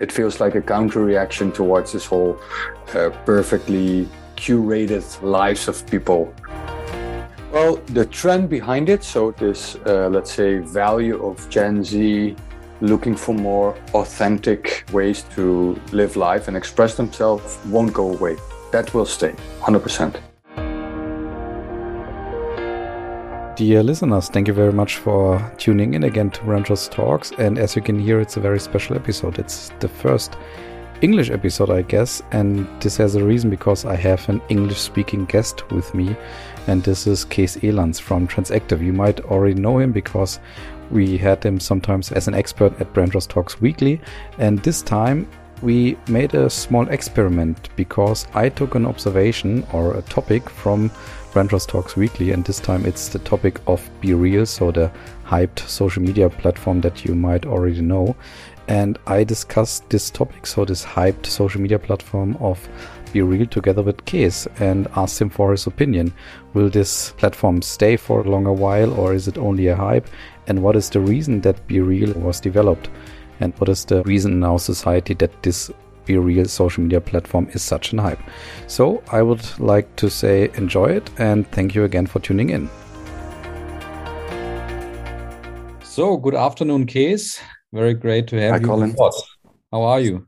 It feels like a counter reaction towards this whole uh, perfectly curated lives of people. Well, the trend behind it, so this, uh, let's say, value of Gen Z looking for more authentic ways to live life and express themselves won't go away. That will stay, 100%. Dear listeners, thank you very much for tuning in again to Branchos Talks. And as you can hear, it's a very special episode. It's the first English episode, I guess. And this has a reason because I have an English speaking guest with me. And this is Kees Elands from Transactive. You might already know him because we had him sometimes as an expert at Branchos Talks Weekly. And this time we made a small experiment because I took an observation or a topic from Branchos Talks Weekly, and this time it's the topic of Be Real, so the hyped social media platform that you might already know. And I discussed this topic, so this hyped social media platform of Be Real together with Kees and asked him for his opinion. Will this platform stay for a longer while or is it only a hype? And what is the reason that Be Real was developed? And what is the reason in our society that this be real social media platform is such an hype. So I would like to say enjoy it and thank you again for tuning in. So good afternoon, Kees. Very great to have you. Hi, you. Colin. How are you?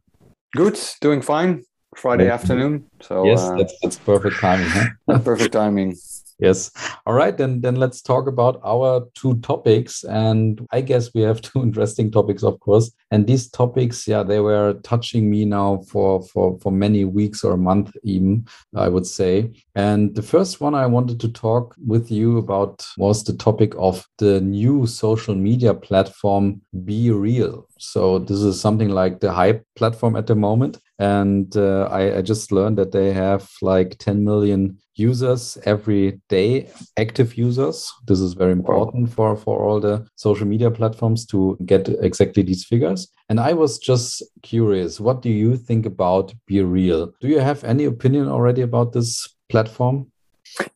Good, doing fine. Friday afternoon. So yes, uh, that's, that's perfect timing. Huh? perfect timing. Yes. All right. Then then let's talk about our two topics. And I guess we have two interesting topics, of course. And these topics, yeah, they were touching me now for for for many weeks or a month even, I would say. And the first one I wanted to talk with you about was the topic of the new social media platform Be Real. So this is something like the hype platform at the moment. And uh, I, I just learned that they have like 10 million users every day, active users. This is very important for, for all the social media platforms to get exactly these figures. And I was just curious, what do you think about Be Real? Do you have any opinion already about this platform?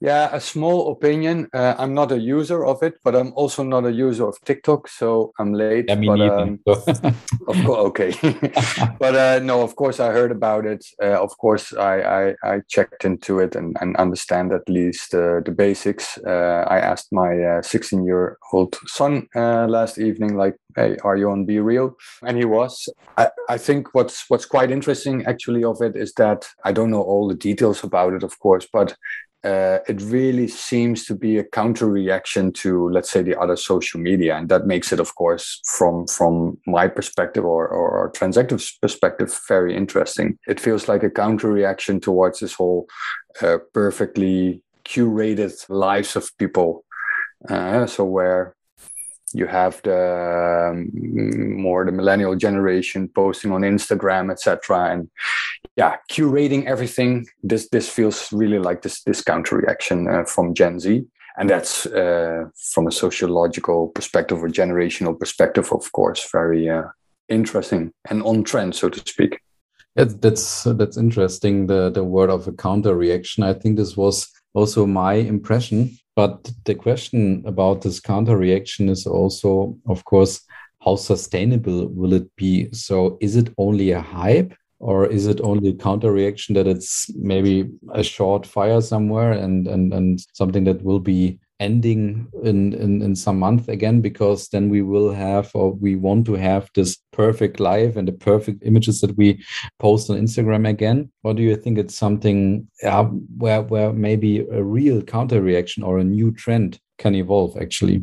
Yeah, a small opinion. Uh, I'm not a user of it, but I'm also not a user of TikTok, so I'm late. Yeah, me but, um, of course, okay. but uh, no, of course, I heard about it. Uh, of course, I, I, I checked into it and, and understand at least uh, the basics. Uh, I asked my 16 year old son uh, last evening, like, "Hey, are you on Be Real?" And he was. I, I think what's what's quite interesting actually of it is that I don't know all the details about it, of course, but uh, it really seems to be a counter reaction to let's say the other social media. And that makes it of course from from my perspective or or transactive perspective very interesting. It feels like a counter reaction towards this whole uh, perfectly curated lives of people. Uh, so where you have the um, more the millennial generation posting on instagram etc and yeah curating everything. This this feels really like this this counter reaction uh, from gen z. And that's uh, from a sociological perspective or generational perspective of course very uh, interesting and on trend so to speak. That's that's interesting the the word of a counter reaction. I think this was also my impression. But the question about this counter reaction is also of course how sustainable will it be? So is it only a hype or is it only a counter reaction that it's maybe a short fire somewhere and and and something that will be ending in, in in some month again? Because then we will have or we want to have this perfect life and the perfect images that we post on instagram again. Or do you think it's something uh, where where maybe a real counter reaction or a new trend can evolve actually?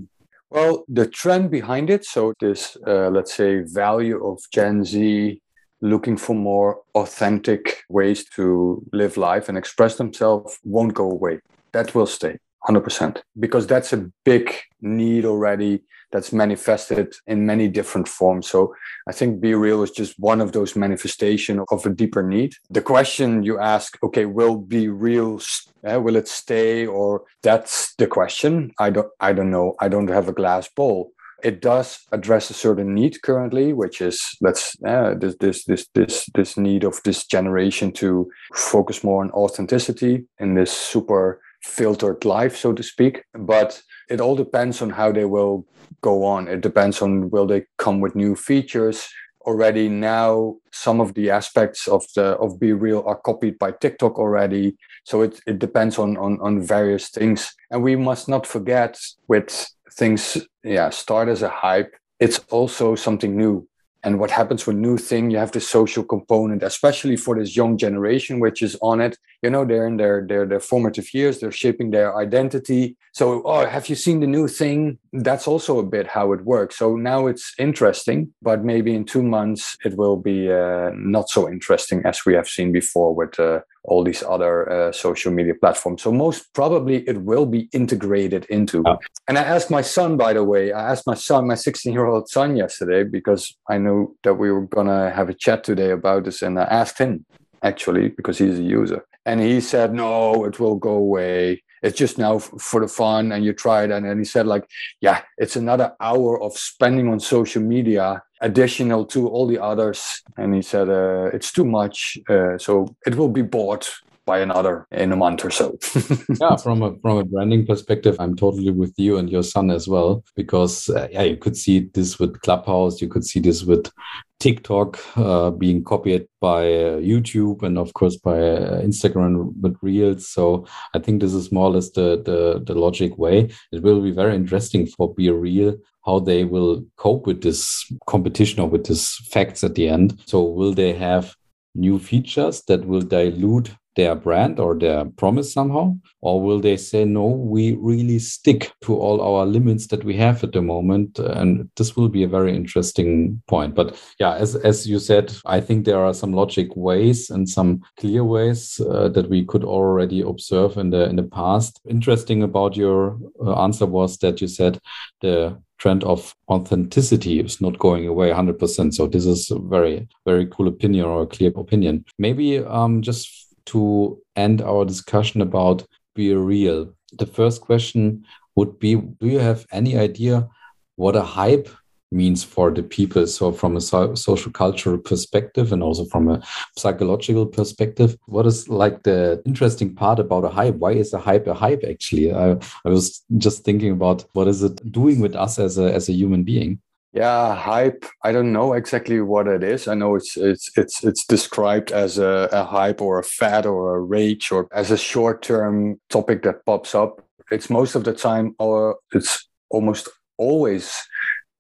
Well the trend behind it so this uh, let's say value of gen z looking for more authentic ways to live life and express themselves won't go away. That will stay 100% because that's a big need already that's manifested in many different forms. So I think Be Real is just one of those manifestations of a deeper need. The question you ask, okay, will Be Real, uh, will it stay? Or that's the question. I don't, I don't know. I don't have a glass ball it does address a certain need currently, which is let's uh, this this this this this need of this generation to focus more on authenticity in this super filtered life, so to speak. But it all depends on how they will go on. It depends on will they come with new features already now some of the aspects of the of Be Real are copied by TikTok already. So it, it depends on, on on various things. And we must not forget with things yeah start as a hype, it's also something new. And what happens with new thing you have the social component especially for this young generation which is on it. You know they're in their their, their formative years they're shaping their identity. So oh have you seen the new thing that's also a bit how it works so now it's interesting but maybe in two months it will be uh, not so interesting as we have seen before with uh, all these other uh, social media platforms. So most probably it will be integrated into. Oh. And I asked my son, by the way, I asked my son, my 16 year old son yesterday, because I knew that we were going to have a chat today about this. And I asked him actually, because he's a user. And he said, no, it will go away it's just now for the fun and you try it. And, and he said like yeah it's another hour of spending on social media additional to all the others. And he said uh, it's too much uh, so it will be bought by another in a month or so. yeah, from a from a branding perspective, I'm totally with you and your son as well because uh, yeah, you could see this with Clubhouse, you could see this with TikTok uh, being copied by uh, YouTube and of course by uh, Instagram with Reels. So I think this is more or less the, the the logic way. It will be very interesting for Be Real how they will cope with this competition or with these facts at the end. So will they have new features that will dilute their brand or their promise somehow? Or will they say, no, we really stick to all our limits that we have at the moment? And this will be a very interesting point. But yeah, as, as you said, I think there are some logic ways and some clear ways uh, that we could already observe in the in the past. Interesting about your uh, answer was that you said the trend of authenticity is not going away 100%. So this is a very, very cool opinion or a clear opinion. Maybe um, just to end our discussion about be real. The first question would be Do you have any idea what a hype means for the people? So, from a so social cultural perspective and also from a psychological perspective, what is like the interesting part about a hype? Why is a hype a hype actually? I, I was just thinking about what is it doing with us as a, as a human being? Yeah, hype. I don't know exactly what it is. I know it's it's it's it's described as a, a hype or a fad or a rage or as a short-term topic that pops up. It's most of the time or it's almost always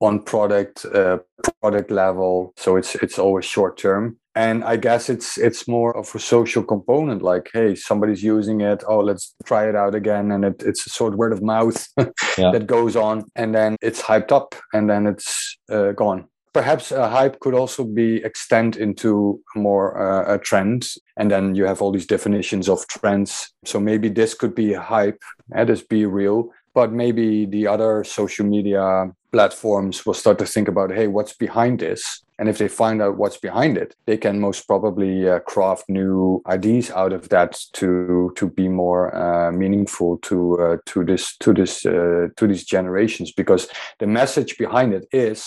on product uh, product level. So it's it's always short term and i guess it's it's more of a social component like hey somebody's using it oh let's try it out again and it, it's a sort of word of mouth yeah. that goes on and then it's hyped up and then it's uh, gone perhaps a hype could also be extend into more uh, a trend and then you have all these definitions of trends so maybe this could be a hype and this BeReal but maybe the other social media platforms will start to think about hey what's behind this? And if they find out what's behind it they can most probably uh, craft new ideas out of that to to be more uh, meaningful to uh, to this to this uh, to these generations. Because the message behind it is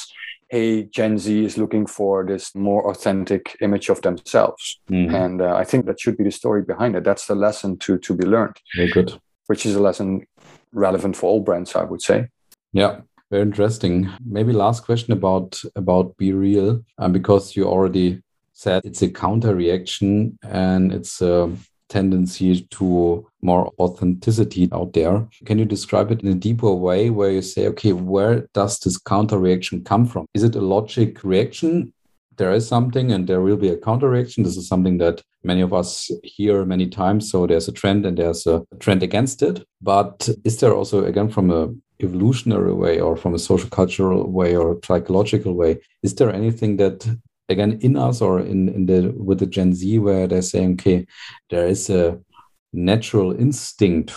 hey gen z is looking for this more authentic image of themselves. Mm-hmm. and uh, i think that should be the story behind it. That's the lesson to to be learned. Very good. Which is a lesson relevant for all brands i would say. Yeah very interesting. Maybe last question about about BeReal, um, because you already said it's a counter reaction and it's a tendency to more authenticity out there. Can you describe it in a deeper way where you say, okay, where does this counter reaction come from? Is it a logic reaction? There is something and there will be a counter reaction. This is something that many of us hear many times. So there's a trend and there's a trend against it. But is there also, again, from a evolutionary way or from a social cultural way or psychological way is there anything that again in us or in, in the with the gen z where they're saying okay there is a natural instinct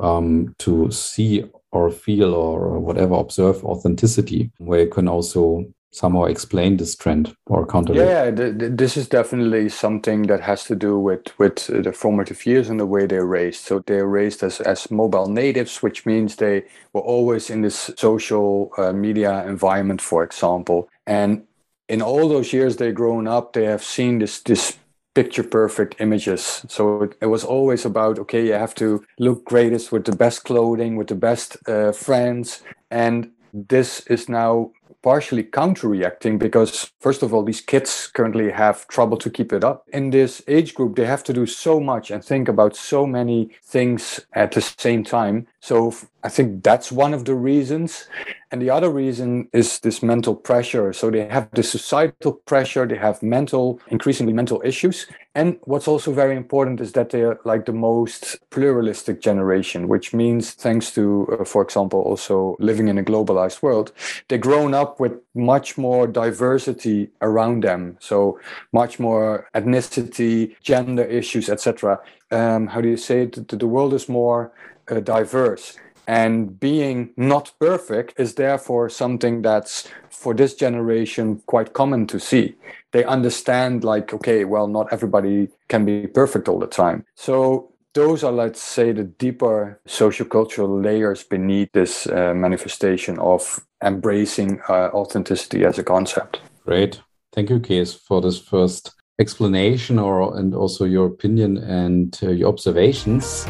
um, to see or feel or whatever observe authenticity where you can also somehow explain this trend or counter? Yeah, this is definitely something that has to do with with the formative years and the way they're raised. So they're raised as as mobile natives, which means they were always in this social uh, media environment, for example. And in all those years they've grown up, they have seen this this picture perfect images. So it, it, was always about okay, you have to look greatest with the best clothing, with the best uh, friends, and this is now partially counter reacting because, first of all, these kids currently have trouble to keep it up. In this age group, they have to do so much and think about so many things at the same time. So I think that's one of the reasons. And the other reason is this mental pressure. So they have the societal pressure, they have mental, increasingly mental issues. And what's also very important is that they're like the most pluralistic generation, which means, thanks to, uh, for example, also living in a globalized world, they've grown up with much more diversity around them. So much more ethnicity, gender issues, etc. Um, how do you say it? The world is more uh, diverse. And being not perfect is therefore something that's for this generation quite common to see. They understand like okay well not everybody can be perfect all the time. So those are let's say the deeper sociocultural layers beneath this uh, manifestation of embracing uh, authenticity as a concept. Great. Thank you Kees for this first explanation or and also your opinion and uh, your observations